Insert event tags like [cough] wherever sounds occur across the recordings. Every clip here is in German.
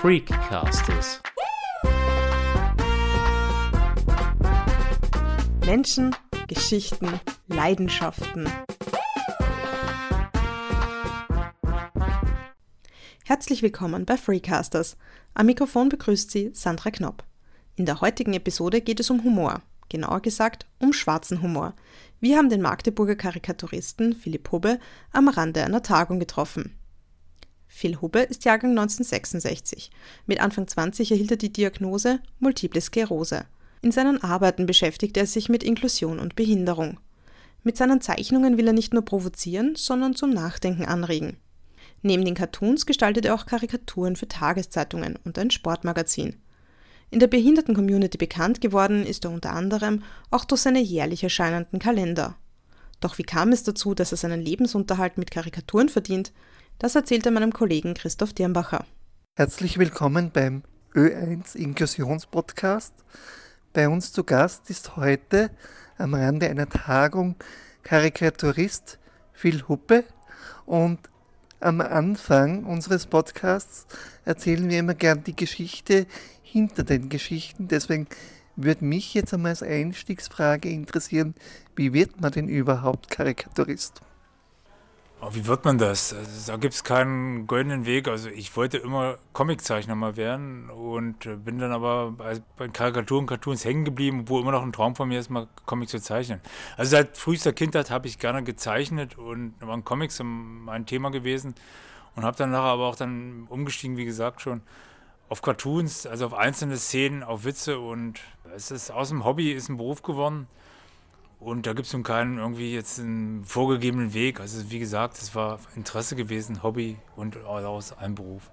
Freakcasters. Menschen, Geschichten, Leidenschaften. Herzlich willkommen bei Freecasters. Am Mikrofon begrüßt Sie Sandra Knopp. In der heutigen Episode geht es um Humor, genauer gesagt um schwarzen Humor. Wir haben den Magdeburger Karikaturisten Philipp Hubbe am Rande einer Tagung getroffen. Phil Hubbe ist Jahrgang 1966. Mit Anfang 20 erhielt er die Diagnose Multiple Sklerose. In seinen Arbeiten beschäftigt er sich mit Inklusion und Behinderung. Mit seinen Zeichnungen will er nicht nur provozieren, sondern zum Nachdenken anregen. Neben den Cartoons gestaltet er auch Karikaturen für Tageszeitungen und ein Sportmagazin. In der Behinderten-Community bekannt geworden ist er unter anderem auch durch seine jährlich erscheinenden Kalender. Doch wie kam es dazu, dass er seinen Lebensunterhalt mit Karikaturen verdient? Das erzählt er meinem Kollegen Christoph Dirnbacher. Herzlich willkommen beim Ö1 Inklusionspodcast. Bei uns zu Gast ist heute am Rande einer Tagung Karikaturist Phil Huppe und am Anfang unseres Podcasts erzählen wir immer gern die Geschichte hinter den Geschichten. Deswegen würde mich jetzt einmal als Einstiegsfrage interessieren, wie wird man denn überhaupt Karikaturist? Oh, wie wird man das? Also, da gibt es keinen goldenen Weg. Also ich wollte immer Comiczeichner mal werden und äh, bin dann aber bei Karikaturen, Cartoons hängen geblieben, wo immer noch ein Traum von mir ist, mal Comics zu zeichnen. Also seit frühester Kindheit habe ich gerne gezeichnet und waren Comics mein Thema gewesen und habe dann nachher aber auch dann umgestiegen, wie gesagt schon, auf Cartoons, also auf einzelne Szenen, auf Witze und es ist aus dem Hobby ist ein Beruf geworden. Und da gibt es nun keinen irgendwie jetzt einen vorgegebenen Weg. Also wie gesagt, es war Interesse gewesen, Hobby und daraus ein Beruf.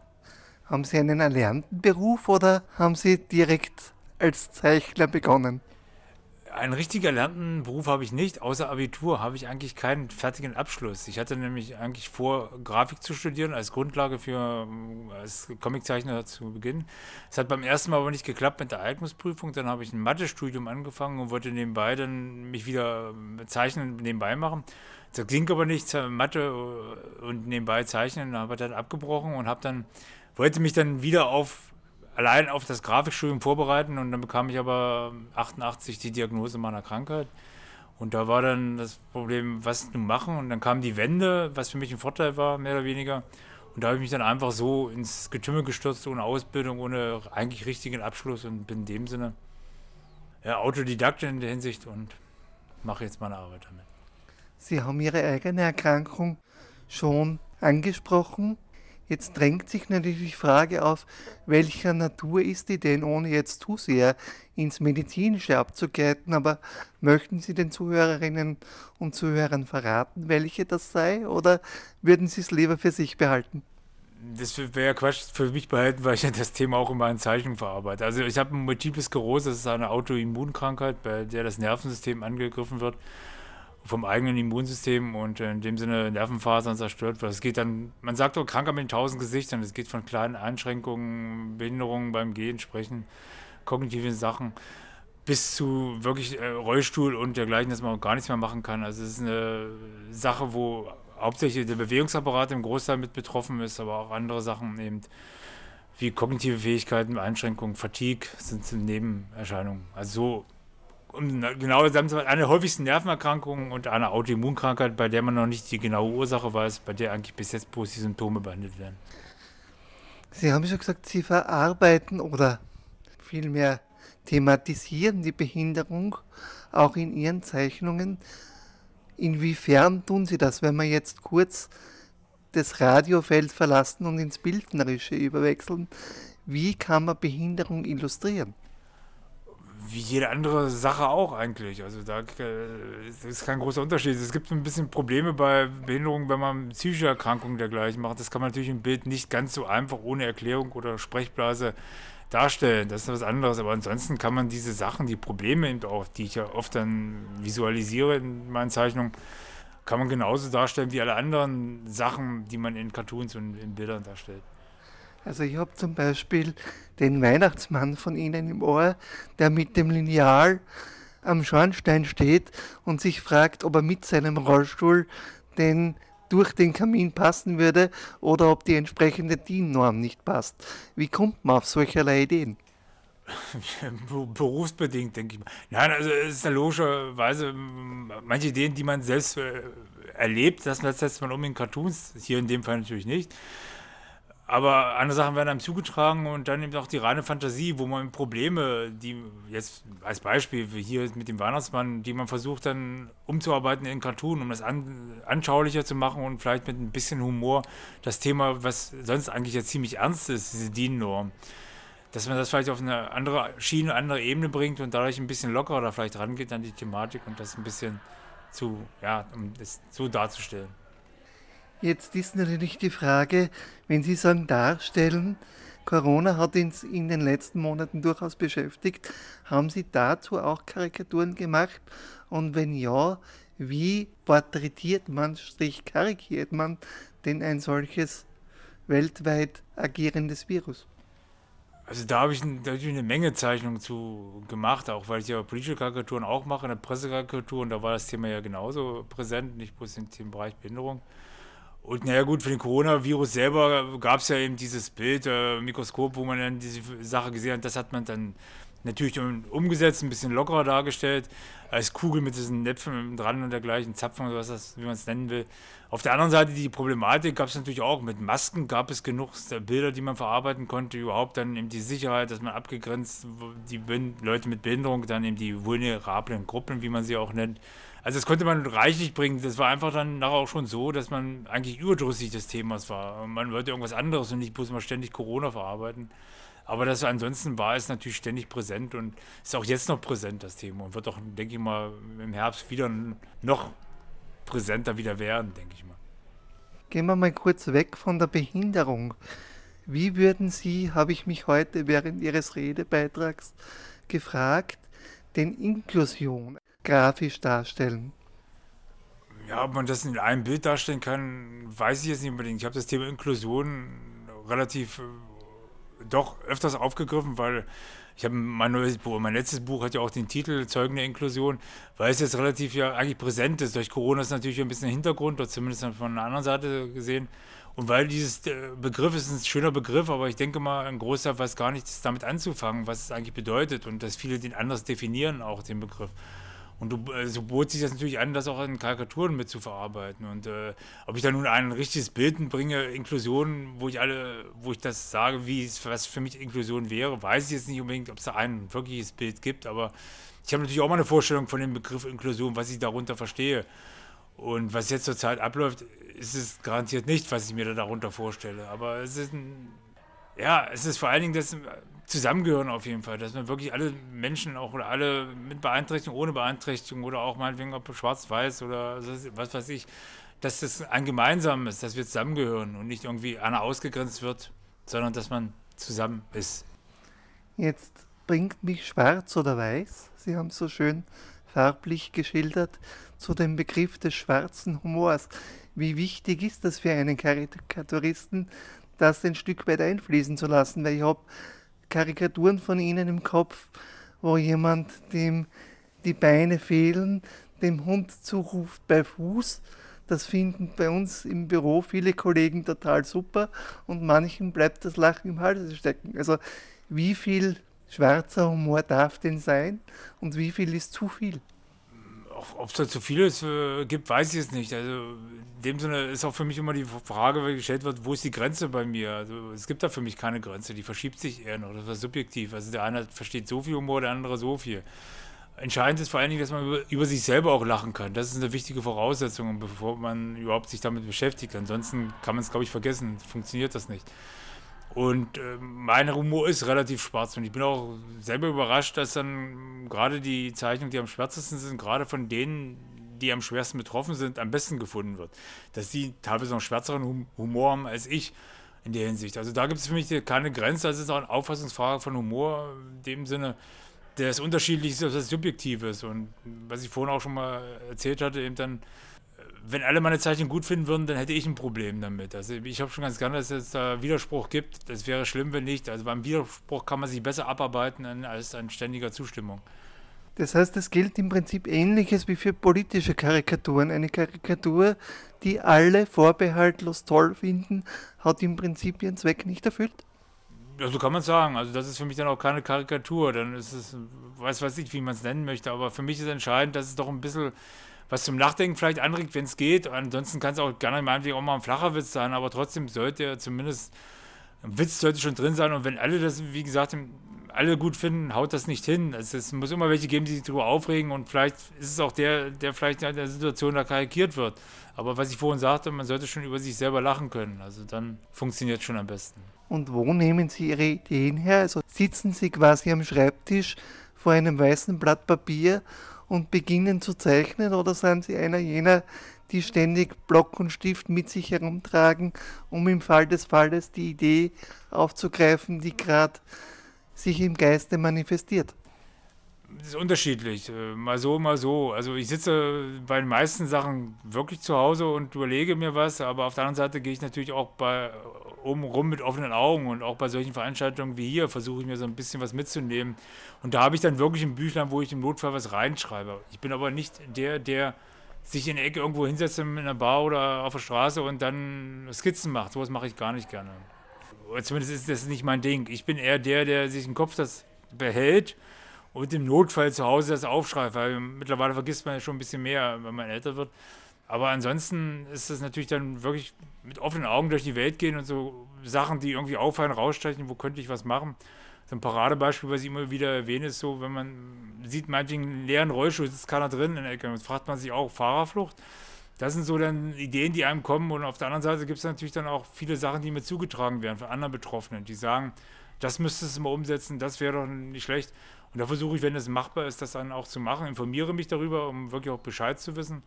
Haben Sie einen erlernten Beruf oder haben Sie direkt als Zeichner begonnen? Einen richtig erlernten Beruf habe ich nicht. Außer Abitur habe ich eigentlich keinen fertigen Abschluss. Ich hatte nämlich eigentlich vor, Grafik zu studieren als Grundlage für als Comiczeichner zu beginnen. Es hat beim ersten Mal aber nicht geklappt mit der Eignungsprüfung. Dann habe ich ein Mathestudium angefangen und wollte nebenbei dann mich wieder Zeichnen nebenbei machen. Das ging aber nicht, Mathe und nebenbei zeichnen. Da habe ich dann abgebrochen und habe dann wollte mich dann wieder auf allein auf das Grafikstudium vorbereiten und dann bekam ich aber 88 die Diagnose meiner Krankheit. Und da war dann das Problem, was nun machen? Und dann kam die Wende, was für mich ein Vorteil war, mehr oder weniger. Und da habe ich mich dann einfach so ins Getümmel gestürzt, ohne Ausbildung, ohne eigentlich richtigen Abschluss und bin in dem Sinne ja, Autodidakt in der Hinsicht und mache jetzt meine Arbeit damit. Sie haben Ihre eigene Erkrankung schon angesprochen. Jetzt drängt sich natürlich die Frage auf, welcher Natur ist die denn, ohne jetzt zu sehr ins Medizinische abzugleiten, aber möchten Sie den Zuhörerinnen und Zuhörern verraten, welche das sei, oder würden Sie es lieber für sich behalten? Das wäre Quatsch für mich behalten, weil ich ja das Thema auch in meinen Zeichnungen verarbeite. Also ich habe Multiple Sklerose, das ist eine Autoimmunkrankheit, bei der das Nervensystem angegriffen wird vom eigenen Immunsystem und in dem Sinne Nervenfasern zerstört wird. Es geht dann, man sagt auch kranker mit tausend Gesichtern, es geht von kleinen Einschränkungen, Behinderungen beim Gehen, Sprechen, kognitiven Sachen bis zu wirklich äh, Rollstuhl und dergleichen, dass man auch gar nichts mehr machen kann. Also es ist eine Sache, wo hauptsächlich der Bewegungsapparat im Großteil mit betroffen ist, aber auch andere Sachen eben wie kognitive Fähigkeiten, Einschränkungen, Fatigue sind Nebenerscheinungen. Also so genau eine der häufigsten Nervenerkrankungen und eine Autoimmunkrankheit, bei der man noch nicht die genaue Ursache weiß, bei der eigentlich bis jetzt bloß die Symptome behandelt werden. Sie haben schon gesagt, Sie verarbeiten oder vielmehr thematisieren die Behinderung auch in Ihren Zeichnungen. Inwiefern tun Sie das, wenn wir jetzt kurz das Radiofeld verlassen und ins Bildnerische überwechseln? Wie kann man Behinderung illustrieren? Wie jede andere Sache auch eigentlich. Also da äh, ist kein großer Unterschied. Es gibt ein bisschen Probleme bei Behinderungen, wenn man psychische Erkrankungen dergleichen macht. Das kann man natürlich im Bild nicht ganz so einfach ohne Erklärung oder Sprechblase darstellen. Das ist was anderes. Aber ansonsten kann man diese Sachen, die Probleme eben auch, die ich ja oft dann visualisiere in meinen Zeichnungen, kann man genauso darstellen wie alle anderen Sachen, die man in Cartoons und in Bildern darstellt. Also ich habe zum Beispiel den Weihnachtsmann von Ihnen im Ohr, der mit dem Lineal am Schornstein steht und sich fragt, ob er mit seinem Rollstuhl den durch den Kamin passen würde oder ob die entsprechende DIN-Norm nicht passt. Wie kommt man auf solcherlei Ideen? [laughs] Berufsbedingt, denke ich mal. Nein, also es ist ja logischerweise manche Ideen, die man selbst äh, erlebt, das setzt man um in Cartoons, hier in dem Fall natürlich nicht. Aber andere Sachen werden einem zugetragen und dann eben auch die reine Fantasie, wo man Probleme, die jetzt als Beispiel hier mit dem Weihnachtsmann, die man versucht dann umzuarbeiten in Cartoon, um das an, anschaulicher zu machen und vielleicht mit ein bisschen Humor das Thema, was sonst eigentlich ja ziemlich ernst ist, diese DIN-Norm, dass man das vielleicht auf eine andere Schiene, eine andere Ebene bringt und dadurch ein bisschen lockerer da vielleicht rangeht an die Thematik und das ein bisschen zu, ja, um das so darzustellen. Jetzt ist natürlich die Frage, wenn Sie sagen darstellen, Corona hat uns in den letzten Monaten durchaus beschäftigt. Haben Sie dazu auch Karikaturen gemacht? Und wenn ja, wie porträtiert man, strich karikiert man denn ein solches weltweit agierendes Virus? Also da habe ich natürlich eine Menge Zeichnungen zu gemacht, auch weil ich ja politische Karikaturen auch mache, eine Pressekarikatur und da war das Thema ja genauso präsent, nicht bloß im Bereich Behinderung. Und naja gut, für den Coronavirus selber gab es ja eben dieses Bild, äh, Mikroskop, wo man dann diese Sache gesehen hat. Das hat man dann natürlich umgesetzt, ein bisschen lockerer dargestellt, als Kugel mit diesen Näpfen dran und dergleichen, Zapfen oder was wie man es nennen will. Auf der anderen Seite die Problematik gab es natürlich auch. Mit Masken gab es genug Bilder, die man verarbeiten konnte. Überhaupt dann eben die Sicherheit, dass man abgegrenzt, die Leute mit Behinderung, dann eben die vulnerablen Gruppen, wie man sie auch nennt, also das konnte man reichlich bringen. Das war einfach dann nachher auch schon so, dass man eigentlich überdrüssig des Themas war. Man wollte irgendwas anderes und nicht bloß mal ständig Corona verarbeiten. Aber das ansonsten war es natürlich ständig präsent und ist auch jetzt noch präsent, das Thema. Und wird auch, denke ich mal, im Herbst wieder noch präsenter wieder werden, denke ich mal. Gehen wir mal kurz weg von der Behinderung. Wie würden Sie, habe ich mich heute während Ihres Redebeitrags gefragt, den Inklusion grafisch darstellen? Ja, ob man das in einem Bild darstellen kann, weiß ich jetzt nicht unbedingt. Ich habe das Thema Inklusion relativ äh, doch öfters aufgegriffen, weil ich habe mein neues Buch, mein letztes Buch hat ja auch den Titel Zeugen der Inklusion, weil es jetzt relativ ja eigentlich präsent ist. Durch Corona ist natürlich ein bisschen Hintergrund, oder zumindest von einer anderen Seite gesehen. Und weil dieses äh, Begriff ist ein schöner Begriff, aber ich denke mal, ein Großteil weiß gar nichts damit anzufangen, was es eigentlich bedeutet und dass viele den anders definieren, auch den Begriff. Und du, äh, so bot sich das natürlich an, das auch in Karikaturen mit zu verarbeiten. Und äh, ob ich da nun ein richtiges Bild bringe, Inklusion, wo ich alle, wo ich das sage, wie was für mich Inklusion wäre, weiß ich jetzt nicht unbedingt, ob es da ein wirkliches Bild gibt, aber ich habe natürlich auch mal eine Vorstellung von dem Begriff Inklusion, was ich darunter verstehe. Und was jetzt zurzeit abläuft, ist es garantiert nicht, was ich mir da darunter vorstelle. Aber es ist ein, ja, es ist vor allen Dingen das zusammengehören auf jeden Fall, dass man wirklich alle Menschen auch oder alle mit Beeinträchtigung, ohne Beeinträchtigung oder auch meinetwegen ob schwarz-weiß oder was weiß ich, dass das ein gemeinsames, dass wir zusammengehören und nicht irgendwie einer ausgegrenzt wird, sondern dass man zusammen ist. Jetzt bringt mich schwarz oder weiß, Sie haben so schön farblich geschildert, zu dem Begriff des schwarzen Humors. Wie wichtig ist das für einen Karikaturisten, das ein Stück weit einfließen zu lassen? Weil ich habe Karikaturen von Ihnen im Kopf, wo jemand, dem die Beine fehlen, dem Hund zuruft bei Fuß. Das finden bei uns im Büro viele Kollegen total super und manchen bleibt das Lachen im Hals stecken. Also wie viel schwarzer Humor darf denn sein und wie viel ist zu viel? Ob es da zu viel ist, äh, gibt, weiß ich es nicht. Also in dem Sinne ist auch für mich immer die Frage, die gestellt wird, wo ist die Grenze bei mir? Also es gibt da für mich keine Grenze, die verschiebt sich eher noch. Das ist subjektiv. Also der eine versteht so viel Humor, der andere so viel. Entscheidend ist vor allen Dingen, dass man über, über, sich selber auch lachen kann. Das ist eine wichtige Voraussetzung, bevor man überhaupt sich damit beschäftigt. Ansonsten kann man es, glaube ich, vergessen. Funktioniert das nicht. Und äh, mein Humor ist relativ schwarz und ich bin auch selber überrascht, dass dann gerade die Zeichnungen, die am schwärzesten sind, gerade von denen, die am schwersten betroffen sind, am besten gefunden wird. Dass sie teilweise noch schwärzeren Humor haben als ich in der Hinsicht. Also da gibt es für mich keine Grenze. Das ist auch eine Auffassungsfrage von Humor in dem Sinne, der ist unterschiedlich ist, das subjektiv ist. Und was ich vorhin auch schon mal erzählt hatte, eben dann wenn alle meine Zeichen gut finden würden, dann hätte ich ein Problem damit. Also ich habe schon ganz gerne, dass es da Widerspruch gibt. Das wäre schlimm, wenn nicht. Also beim Widerspruch kann man sich besser abarbeiten als an ständiger Zustimmung. Das heißt, es gilt im Prinzip ähnliches wie für politische Karikaturen. Eine Karikatur, die alle vorbehaltlos toll finden, hat im Prinzip ihren Zweck nicht erfüllt. Ja, so kann man sagen. Also das ist für mich dann auch keine Karikatur. Dann ist es, weiß weiß ich, wie man es nennen möchte, aber für mich ist entscheidend, dass es doch ein bisschen was zum Nachdenken vielleicht anregt, wenn es geht. Ansonsten kann es auch gerne meinetwegen auch mal ein flacher Witz sein, aber trotzdem sollte er zumindest, ein Witz sollte schon drin sein und wenn alle das, wie gesagt, alle gut finden, haut das nicht hin. Also es muss immer welche geben, die sich darüber aufregen und vielleicht ist es auch der, der vielleicht in der Situation da karikiert wird. Aber was ich vorhin sagte, man sollte schon über sich selber lachen können. Also dann funktioniert es schon am besten. Und wo nehmen Sie Ihre Ideen her? Also sitzen Sie quasi am Schreibtisch vor einem weißen Blatt Papier und beginnen zu zeichnen oder sind Sie einer jener, die ständig Block und Stift mit sich herumtragen, um im Fall des Falles die Idee aufzugreifen, die gerade sich im Geiste manifestiert? Das ist unterschiedlich. Äh, mal so, mal so. Also ich sitze bei den meisten Sachen wirklich zu Hause und überlege mir was, aber auf der anderen Seite gehe ich natürlich auch bei oben rum mit offenen Augen und auch bei solchen Veranstaltungen wie hier versuche ich mir so ein bisschen was mitzunehmen. Und da habe ich dann wirklich ein Büchlein, wo ich im Notfall was reinschreibe. Ich bin aber nicht der, der sich in der Ecke irgendwo hinsetzt in einer Bar oder auf der Straße und dann Skizzen macht. Sowas mache ich gar nicht gerne zumindest ist das nicht mein Ding. Ich bin eher der, der sich im Kopf das behält und im Notfall zu Hause das aufschreibt, weil mittlerweile vergisst man ja schon ein bisschen mehr, wenn man älter wird. Aber ansonsten ist es natürlich dann wirklich mit offenen Augen durch die Welt gehen und so Sachen, die irgendwie auffallen, rausstechen, wo könnte ich was machen. So ein Paradebeispiel, was ich immer wieder erwähne, ist so, wenn man sieht, meinetwegen einen leeren Rollstuhl, ist keiner drin in der Ecke. Jetzt fragt man sich auch, Fahrerflucht das sind so dann Ideen, die einem kommen. Und auf der anderen Seite gibt es natürlich dann auch viele Sachen, die mir zugetragen werden von anderen Betroffenen, die sagen, das müsstest du mal umsetzen, das wäre doch nicht schlecht. Und da versuche ich, wenn es machbar ist, das dann auch zu machen, informiere mich darüber, um wirklich auch Bescheid zu wissen.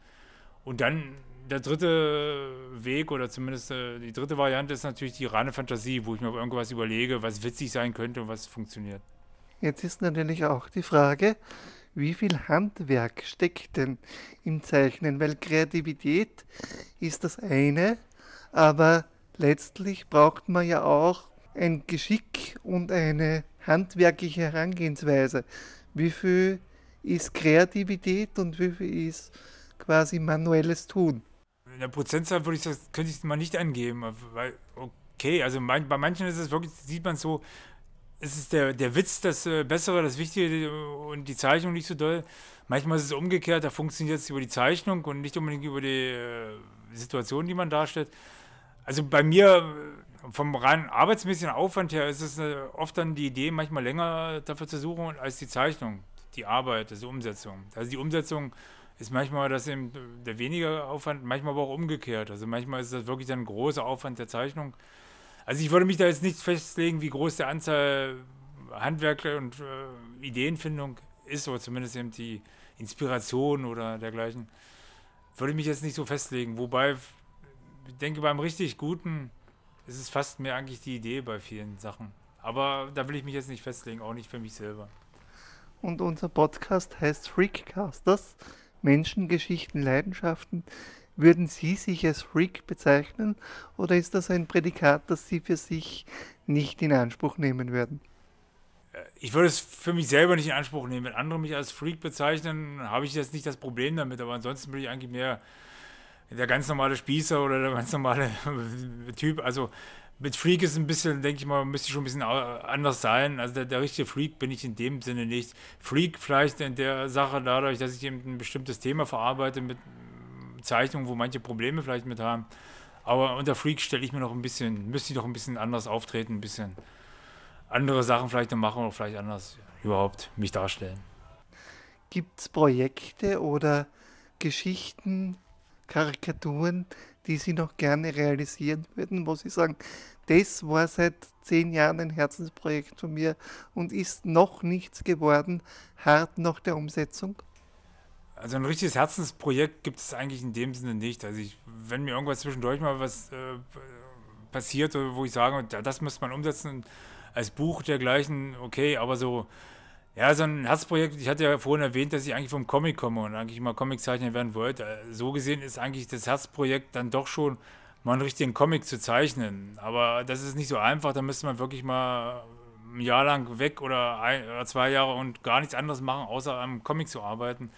Und dann der dritte Weg oder zumindest äh, die dritte Variante ist natürlich die reine Fantasie, wo ich mir irgendwas überlege, was witzig sein könnte und was funktioniert. Jetzt ist natürlich auch die Frage, wie viel Handwerk steckt denn im Zeichnen? Weil Kreativität ist das eine, aber letztlich braucht man ja auch ein Geschick und eine handwerkliche Herangehensweise. Wie viel ist Kreativität und wie viel ist quasi manuelles Tun? In der Prozentzahl würde ich das, könnte ich es mal nicht angeben, weil, okay, also bei manchen ist es wirklich, sieht man so, es ist der, der Witz das äh, Bessere, das Wichtige und die Zeichnung nicht so doll. Manchmal ist es umgekehrt, da funktioniert es über die Zeichnung und nicht unbedingt über die äh, Situation, die man darstellt. Also bei mir, vom rein arbeitsmäßigen Aufwand her, ist es äh, oft dann die Idee, manchmal länger dafür zu suchen, als die Zeichnung, die Arbeit, also Umsetzung. Also die Umsetzung ist manchmal das eben der weniger Aufwand, manchmal aber auch umgekehrt. Also manchmal ist das wirklich dann ein großer Aufwand der Zeichnung also ich würde mich da jetzt nicht festlegen, wie groß die Anzahl Handwerker und äh, Ideenfindung ist, oder zumindest eben die Inspiration oder dergleichen. Würde mich jetzt nicht so festlegen. Wobei, ich denke, beim richtig Guten ist es fast mehr eigentlich die Idee bei vielen Sachen. Aber da will ich mich jetzt nicht festlegen, auch nicht für mich selber. Und unser Podcast heißt Freakcasters. Menschen, Geschichten, Leidenschaften, würden Sie sich als Freak bezeichnen oder ist das ein Prädikat, das Sie für sich nicht in Anspruch nehmen würden? Äh, ich würde es für mich selber nicht in Anspruch nehmen. Wenn andere mich als Freak bezeichnen, habe ich jetzt nicht das Problem damit, aber ansonsten bin ich eigentlich mehr der ganz normale Spießer oder der ganz normale [laughs] Typ. Also mit Freak ist ein bisschen, denke ich mal, müsste schon ein bisschen anders sein. Also der, der, richtige Freak bin ich in dem Sinne nicht. Freak vielleicht in der Sache dadurch, dass ich eben ein bestimmtes Thema verarbeite mit Zeichnungen, wo manche Probleme vielleicht mit haben. Aber unter Freak stelle ich mir noch ein bisschen, müsste ich noch ein bisschen anders auftreten, ein bisschen andere Sachen vielleicht noch machen oder vielleicht anders überhaupt mich darstellen. Gibt es Projekte oder Geschichten, Karikaturen, die Sie noch gerne realisieren würden, wo Sie sagen, das war seit zehn Jahren ein Herzensprojekt von mir und ist noch nichts geworden, hart nach der Umsetzung? Also ein richtiges Herzensprojekt gibt es eigentlich in dem Sinne nicht. Also ich, wenn mir irgendwas zwischendurch mal was äh, passiert, wo ich sage, das müsste man umsetzen als Buch dergleichen, okay, aber so, ja, so ein Herzprojekt, ich hatte ja vorhin erwähnt, dass ich eigentlich vom Comic komme und eigentlich mal Comiczeichner werden wollte. So gesehen ist eigentlich das Herzprojekt dann doch schon mal einen richtigen Comic zu zeichnen. Aber das ist nicht so einfach, da müsste man wirklich mal ein Jahr lang weg oder, ein, oder zwei Jahre und gar nichts anderes machen, außer am Comic zu arbeiten.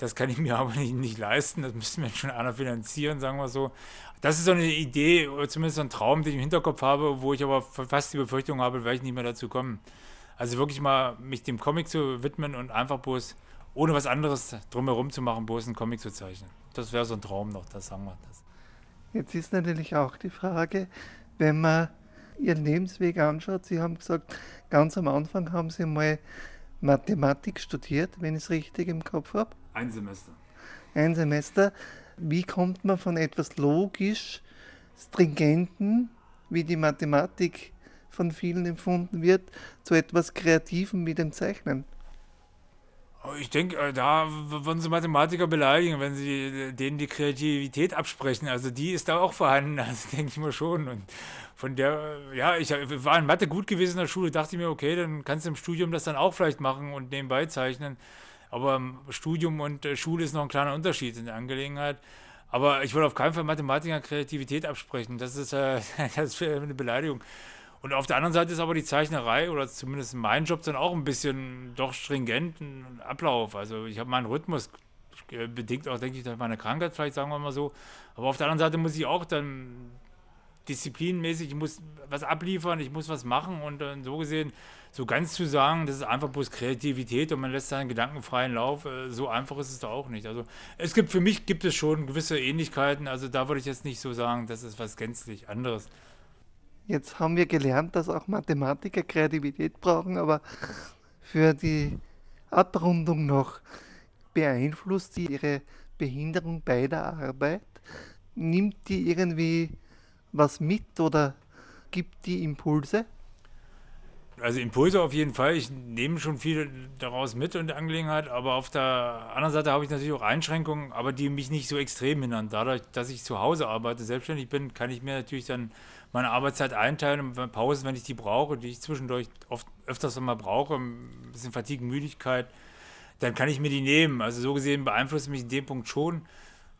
Das kann ich mir [laughs] aber nicht, nicht leisten. Das müsste mir schon einer finanzieren, sagen wir so. Das ist so eine Idee, oder zumindest so ein Traum, den ich im Hinterkopf habe, wo ich aber fast die Befürchtung habe, werde ich nicht mehr dazu kommen. Also wirklich mal mich dem Comic zu widmen und einfach bloß, ohne was anderes drumherum zu machen, bloß einen Comic zu zeichnen. Das wäre so ein Traum noch, das sagen wir das. Jetzt ist natürlich auch die Frage, wenn man Ihren Lebensweg anschaut, Sie haben gesagt, ganz am Anfang haben Sie mal Mathematik studiert, wenn ich es richtig im Kopf habe. Ein Semester. Ein Semester. Wie kommt man von etwas logisch stringenten, wie die Mathematik von vielen empfunden wird, zu etwas Kreativem wie dem Zeichnen? Oh, ich denke, äh, da würden sie Mathematiker beleidigen, wenn sie äh, denen die Kreativität absprechen. Also die ist da auch vorhanden, [laughs] also denke ich mir schon. Und von der, äh, ja, ich war in Mathe gut gewesen in der Schule, dachte ich mir, okay, dann kannst du im Studium das dann auch vielleicht machen und nebenbei zeichnen. Aber Studium und Schule ist noch ein kleiner Unterschied in der Angelegenheit. Aber ich würde auf keinen Fall Mathematiker Kreativität absprechen. Das ist, äh, [laughs] das ist eine Beleidigung. Und auf der anderen Seite ist aber die Zeichnerei oder zumindest mein Job dann auch ein bisschen doch stringent ein Ablauf. Also ich habe meinen Rhythmus äh, bedingt auch, denke ich, durch meine Krankheit, vielleicht sagen wir mal so. Aber auf der anderen Seite muss ich auch dann disziplinmäßig, ich muss was abliefern, ich muss was machen und dann so gesehen, so ganz zu sagen, das ist einfach bloß Kreativität und man lässt seinen Gedanken freien Lauf, äh, so einfach ist es da auch nicht. Also es gibt, für mich gibt es schon gewisse Ähnlichkeiten, also da würde ich jetzt nicht so sagen, das ist was gänzlich anderes. Jetzt haben wir gelernt, dass auch Mathematiker Kreativität brauchen, aber für die Abrundung noch beeinflusst die ihre Behinderung bei der Arbeit? Nimmt die irgendwie was mit oder gibt die Impulse? Also Impulse auf jeden Fall. Ich nehme schon viel daraus mit der Angelegenheit, aber auf der anderen Seite habe ich natürlich auch Einschränkungen, aber die mich nicht so extrem hindern. Dadurch, dass ich zu Hause arbeite, selbstständig bin, kann ich mir natürlich dann meine Arbeitszeit einteilen und Pausen, wenn ich die brauche, die ich zwischendurch oft öfters mal brauche, ein bisschen Fatigue, Müdigkeit, dann kann ich mir die nehmen. Also so gesehen beeinflusst mich in dem Punkt schon.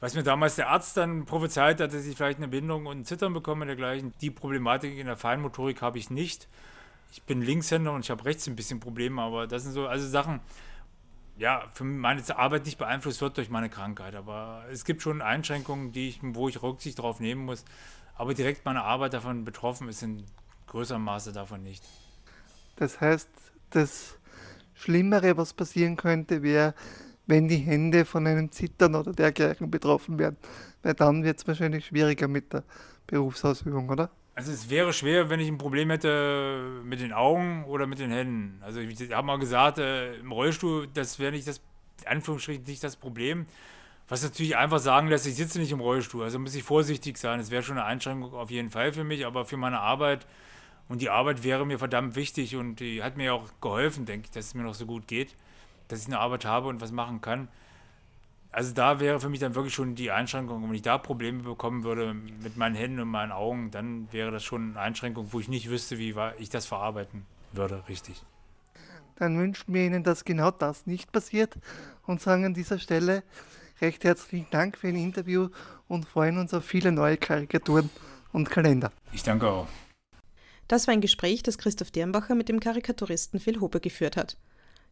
Was mir damals der Arzt dann prophezeit hat, dass ich vielleicht eine Bindung und ein Zittern bekomme und dergleichen, die Problematik in der Feinmotorik habe ich nicht. Ich bin Linkshänder und ich habe rechts ein bisschen Probleme, aber das sind so also Sachen, ja, für meine Arbeit nicht beeinflusst wird durch meine Krankheit. Aber es gibt schon Einschränkungen, die ich, wo ich Rücksicht darauf nehmen muss. Aber direkt meine Arbeit davon betroffen ist in größerem Maße davon nicht. Das heißt, das Schlimmere, was passieren könnte, wäre, wenn die Hände von einem Zittern oder dergleichen betroffen wären. Weil dann wird es wahrscheinlich schwieriger mit der Berufsausübung, oder? Also es wäre schwer, wenn ich ein Problem hätte mit den Augen oder mit den Händen. Also ich habe mal gesagt, äh, im Rollstuhl, das wäre nicht das, Anführungsstrichen, nicht das Problem. Was natürlich einfach sagen lässt, ich sitze nicht im Rollstuhl, also muss ich vorsichtig sein. Es wäre schon eine Einschränkung auf jeden Fall für mich, aber für meine Arbeit und die Arbeit wäre mir verdammt wichtig und die hat mir auch geholfen, denke ich, dass es mir noch so gut geht, dass ich eine Arbeit habe und was machen kann. Also da wäre für mich dann wirklich schon die Einschränkung. Wenn ich da Probleme bekommen würde mit meinen Händen und meinen Augen, dann wäre das schon eine Einschränkung, wo ich nicht wüsste, wie ich das verarbeiten würde, richtig. Dann wünschen wir Ihnen, dass genau das nicht passiert und sagen an dieser Stelle, recht herzlichen Dank für ein Interview und freuen uns auf viele neue Karikaturen und Kalender. Ich danke auch. Das war ein Gespräch, das Christoph Dirnbacher mit dem Karikaturisten Phil Hoppe geführt hat.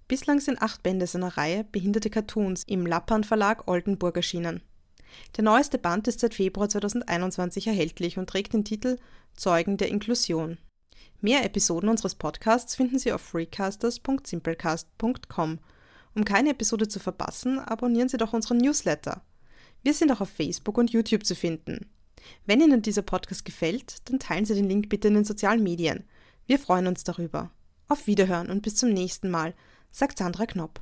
Bislang sind acht Bände seiner Reihe Behinderte Cartoons im Lappan Verlag Oldenburg erschienen. Der neueste Band ist seit Februar 2021 erhältlich und trägt den Titel Zeugen der Inklusion. Mehr Episoden unseres Podcasts finden Sie auf freecasters.simplecast.com um keine Episode zu verpassen, abonnieren Sie doch unseren Newsletter. Wir sind auch auf Facebook und YouTube zu finden. Wenn Ihnen dieser Podcast gefällt, dann teilen Sie den Link bitte in den sozialen Medien. Wir freuen uns darüber. Auf Wiederhören und bis zum nächsten Mal, sagt Sandra Knopp.